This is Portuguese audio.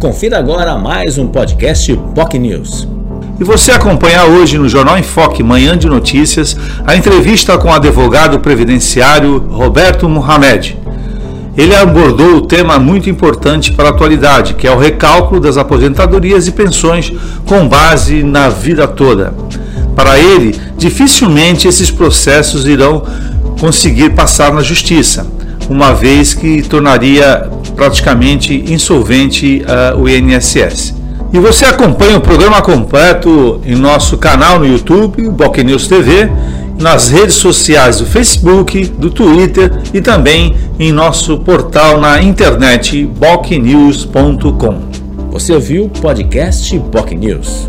Confira agora mais um podcast POC News. E você acompanha hoje no Jornal em Foque, Manhã de Notícias, a entrevista com o advogado previdenciário Roberto Mohamed. Ele abordou o tema muito importante para a atualidade, que é o recálculo das aposentadorias e pensões com base na vida toda. Para ele, dificilmente esses processos irão conseguir passar na justiça, uma vez que tornaria praticamente insolvente uh, o INSS. E você acompanha o programa completo em nosso canal no YouTube, Boc News TV, nas redes sociais do Facebook, do Twitter e também em nosso portal na internet bocnews.com. Você ouviu o podcast Boc News.